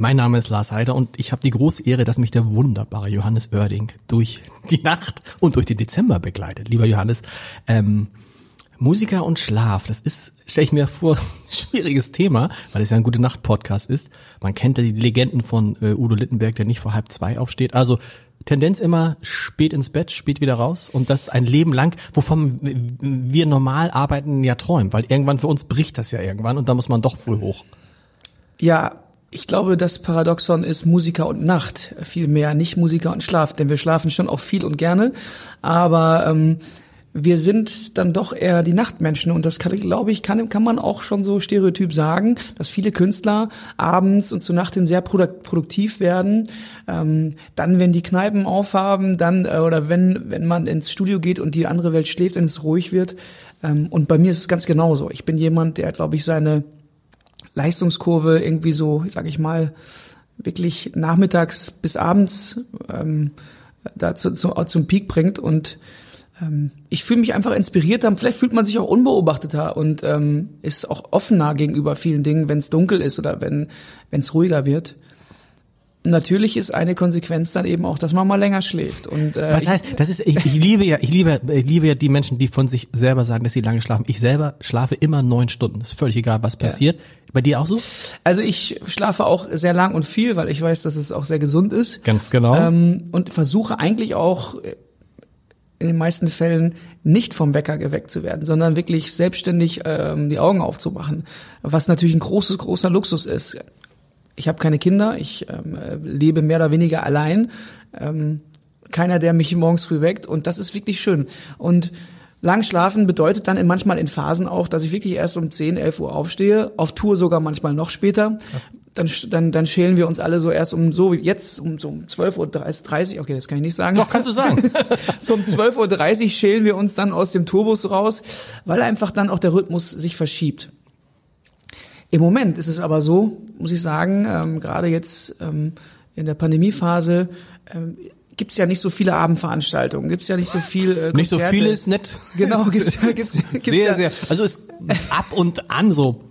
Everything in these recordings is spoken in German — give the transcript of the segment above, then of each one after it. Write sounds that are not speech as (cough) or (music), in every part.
Mein Name ist Lars Heider und ich habe die große Ehre, dass mich der wunderbare Johannes Oerding durch die Nacht und durch den Dezember begleitet. Lieber Johannes, ähm, Musiker und Schlaf, das ist, stelle ich mir vor, (laughs) schwieriges Thema, weil es ja ein gute Nacht Podcast ist. Man kennt ja die Legenden von äh, Udo Littenberg, der nicht vor halb zwei aufsteht. Also Tendenz immer spät ins Bett, spät wieder raus und das ein Leben lang, wovon wir normal arbeiten ja träumen, weil irgendwann für uns bricht das ja irgendwann und da muss man doch früh hoch. Ja, ich glaube, das Paradoxon ist Musiker und Nacht, vielmehr nicht Musiker und Schlaf, denn wir schlafen schon auch viel und gerne, aber ähm, wir sind dann doch eher die Nachtmenschen und das kann, glaube ich, kann, kann man auch schon so stereotyp sagen, dass viele Künstler abends und zur Nacht hin sehr produktiv werden. Ähm, dann, wenn die Kneipen aufhaben, dann äh, oder wenn wenn man ins Studio geht und die andere Welt schläft, wenn es ruhig wird. Ähm, und bei mir ist es ganz genauso. Ich bin jemand, der, glaube ich, seine Leistungskurve irgendwie so, sag ich mal, wirklich nachmittags bis abends ähm, dazu zu, zum Peak bringt. Und ähm, ich fühle mich einfach inspirierter, vielleicht fühlt man sich auch unbeobachteter und ähm, ist auch offener gegenüber vielen Dingen, wenn es dunkel ist oder wenn es ruhiger wird natürlich ist eine Konsequenz dann eben auch, dass man mal länger schläft. Und äh, was heißt, das ist ich, ich liebe ja, ich liebe, ich liebe ja die Menschen, die von sich selber sagen, dass sie lange schlafen. Ich selber schlafe immer neun Stunden. Ist völlig egal, was passiert. Ja. Bei dir auch so? Also ich schlafe auch sehr lang und viel, weil ich weiß, dass es auch sehr gesund ist. Ganz genau. Ähm, und versuche eigentlich auch in den meisten Fällen nicht vom Wecker geweckt zu werden, sondern wirklich selbstständig ähm, die Augen aufzumachen, was natürlich ein großes, großer Luxus ist ich habe keine Kinder, ich ähm, lebe mehr oder weniger allein. Ähm, keiner, der mich morgens früh weckt und das ist wirklich schön. Und lang schlafen bedeutet dann in, manchmal in Phasen auch, dass ich wirklich erst um 10, 11 Uhr aufstehe, auf Tour sogar manchmal noch später. Dann, dann, dann schälen wir uns alle so erst um so wie jetzt um so um 12 Uhr 30, okay, das kann ich nicht sagen. Doch, kannst du sagen. (laughs) so um 12.30 Uhr schälen wir uns dann aus dem Turbus raus, weil einfach dann auch der Rhythmus sich verschiebt. Im Moment ist es aber so, muss ich sagen, ähm, gerade jetzt ähm, in der Pandemiephase ähm, gibt es ja nicht so viele Abendveranstaltungen, gibt es ja nicht so viel äh, Nicht so viel ist nett. Genau, (laughs) gibt's, gibt's, gibt's sehr, ja. sehr. Also ist ab und an so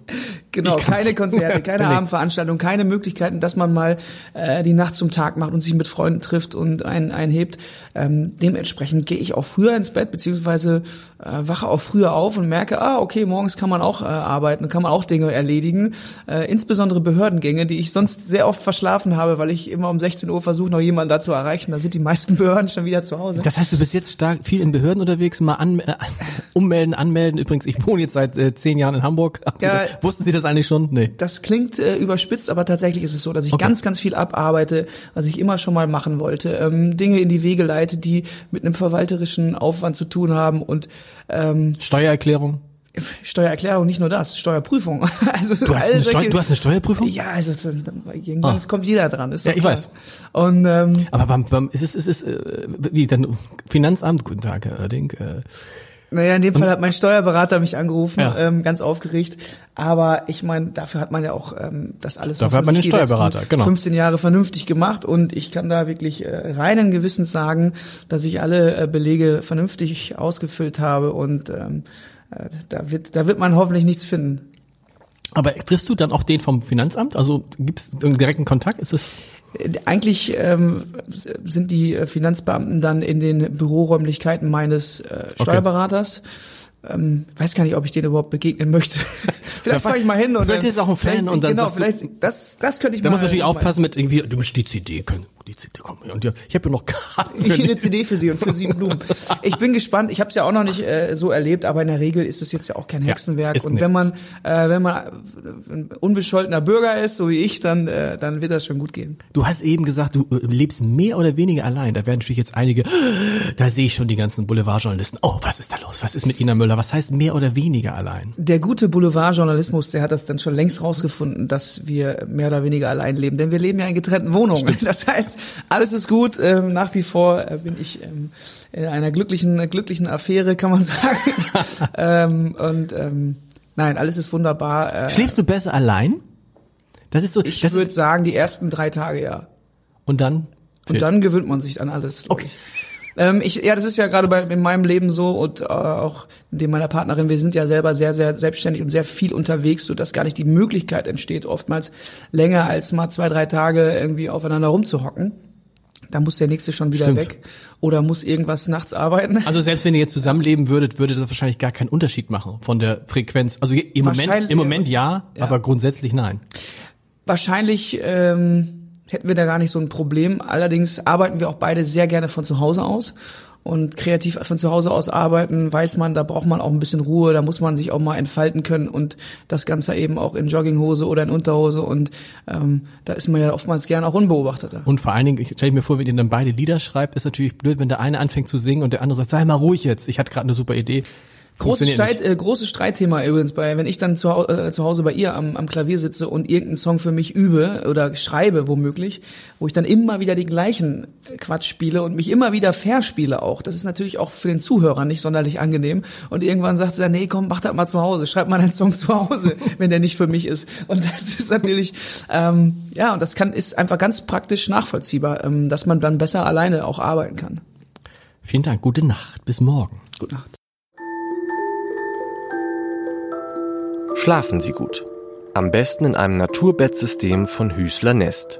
Genau, keine Konzerte, (laughs) keine Abendveranstaltungen, keine Möglichkeiten, dass man mal äh, die Nacht zum Tag macht und sich mit Freunden trifft und einen einhebt. Ähm, dementsprechend gehe ich auch früher ins Bett, beziehungsweise äh, wache auch früher auf und merke, ah, okay, morgens kann man auch äh, arbeiten, kann man auch Dinge erledigen. Äh, insbesondere Behördengänge, die ich sonst sehr oft verschlafen habe, weil ich immer um 16 Uhr versuche, noch jemanden da zu erreichen. Da sind die meisten (laughs) Behörden schon wieder zu Hause. Das heißt, du bist jetzt stark viel in Behörden unterwegs, mal an, äh, ummelden, anmelden. Übrigens, ich wohne jetzt seit äh, zehn Jahren in Hamburg. Ja, (laughs) wussten Sie das eigentlich schon? Nee. Das klingt äh, überspitzt, aber tatsächlich ist es so, dass ich okay. ganz, ganz viel abarbeite, was ich immer schon mal machen wollte. Ähm, Dinge in die Wege leite, die mit einem verwalterischen Aufwand zu tun haben und ähm, Steuererklärung. Steuererklärung, nicht nur das, Steuerprüfung. (laughs) Also du, hast eine Steu du hast eine Steuerprüfung? Ja, also irgendwann oh. kommt jeder dran. Ist ja, ich klar. weiß. Und ähm, aber beim, beim ist es ist es äh, wie dann Finanzamt. Guten Tag, Herr Oerding. Äh, naja, in dem Fall hat mein Steuerberater mich angerufen, ja. ähm, ganz aufgeregt. Aber ich meine, dafür hat man ja auch ähm, das alles dafür hat man den Steuerberater, genau. 15 Jahre vernünftig gemacht und ich kann da wirklich äh, reinen Gewissens sagen, dass ich alle äh, Belege vernünftig ausgefüllt habe und ähm, äh, da wird da wird man hoffentlich nichts finden. Aber triffst du dann auch den vom Finanzamt? Also gibt es direkten Kontakt? Ist es eigentlich ähm, sind die Finanzbeamten dann in den Büroräumlichkeiten meines äh, Steuerberaters. Okay. Ähm, weiß gar nicht, ob ich den überhaupt begegnen möchte. (laughs) vielleicht fahre ich mal hin und vielleicht ist auch ein Fan und dann genau, vielleicht das das könnte ich mal. Da muss man natürlich aufpassen mit irgendwie du musst die CD können die CD kommen. Und ich habe ja noch Karten. (laughs) Ich eine CD für Sie und für Sie Blumen. Ich bin gespannt. Ich habe es ja auch noch nicht äh, so erlebt, aber in der Regel ist es jetzt ja auch kein Hexenwerk. Ja, und nicht. wenn man äh, wenn man ein unbescholtener Bürger ist, so wie ich, dann äh, dann wird das schon gut gehen. Du hast eben gesagt, du äh, lebst mehr oder weniger allein. Da werden natürlich jetzt einige. (gasps) Da sehe ich schon die ganzen Boulevardjournalisten. Oh, was ist da los? Was ist mit Ina Müller? Was heißt mehr oder weniger allein? Der gute Boulevardjournalismus, der hat das dann schon längst rausgefunden, dass wir mehr oder weniger allein leben, denn wir leben ja in getrennten Wohnungen. Stimmt. Das heißt, alles ist gut. Ähm, nach wie vor äh, bin ich ähm, in einer glücklichen, glücklichen Affäre, kann man (laughs) sagen. ähm, und ähm, nein, alles ist wunderbar. Äh, Schläfst du besser allein? Das ist so. Ich würde sagen, die ersten drei Tage ja. Und dann? Und dann gewöhnt man sich an alles. Okay. Ich. Ähm, ich, ja, das ist ja gerade bei in meinem Leben so und äh, auch in dem meiner Partnerin. Wir sind ja selber sehr, sehr selbstständig und sehr viel unterwegs, so dass gar nicht die Möglichkeit entsteht, oftmals länger als mal zwei, drei Tage irgendwie aufeinander rumzuhocken. Da muss der nächste schon wieder Stimmt. weg oder muss irgendwas nachts arbeiten. Also selbst wenn ihr jetzt zusammenleben würdet, würde das wahrscheinlich gar keinen Unterschied machen von der Frequenz. Also im Moment, im Moment ja, ja, aber grundsätzlich nein. Wahrscheinlich ähm, hätten wir da gar nicht so ein Problem. Allerdings arbeiten wir auch beide sehr gerne von zu Hause aus. Und kreativ von zu Hause aus arbeiten, weiß man, da braucht man auch ein bisschen Ruhe, da muss man sich auch mal entfalten können und das Ganze eben auch in Jogginghose oder in Unterhose und ähm, da ist man ja oftmals gerne auch unbeobachteter. Und vor allen Dingen, ich stelle mir vor, wenn ihr dann beide Lieder schreibt, ist natürlich blöd, wenn der eine anfängt zu singen und der andere sagt, sei mal ruhig jetzt, ich hatte gerade eine super Idee. Großes, Streit, äh, großes Streitthema übrigens bei, wenn ich dann zu, äh, zu Hause bei ihr am, am Klavier sitze und irgendeinen Song für mich übe oder schreibe womöglich, wo ich dann immer wieder die gleichen Quatsch spiele und mich immer wieder verspiele auch. Das ist natürlich auch für den Zuhörer nicht sonderlich angenehm. Und irgendwann sagt sie dann, nee, komm, mach das mal zu Hause, schreib mal einen Song (laughs) zu Hause, wenn der nicht für mich ist. Und das ist natürlich, ähm, ja, und das kann ist einfach ganz praktisch nachvollziehbar, ähm, dass man dann besser alleine auch arbeiten kann. Vielen Dank, gute Nacht, bis morgen. Gute Nacht. Schlafen Sie gut. Am besten in einem Naturbettsystem von Hüßler Nest.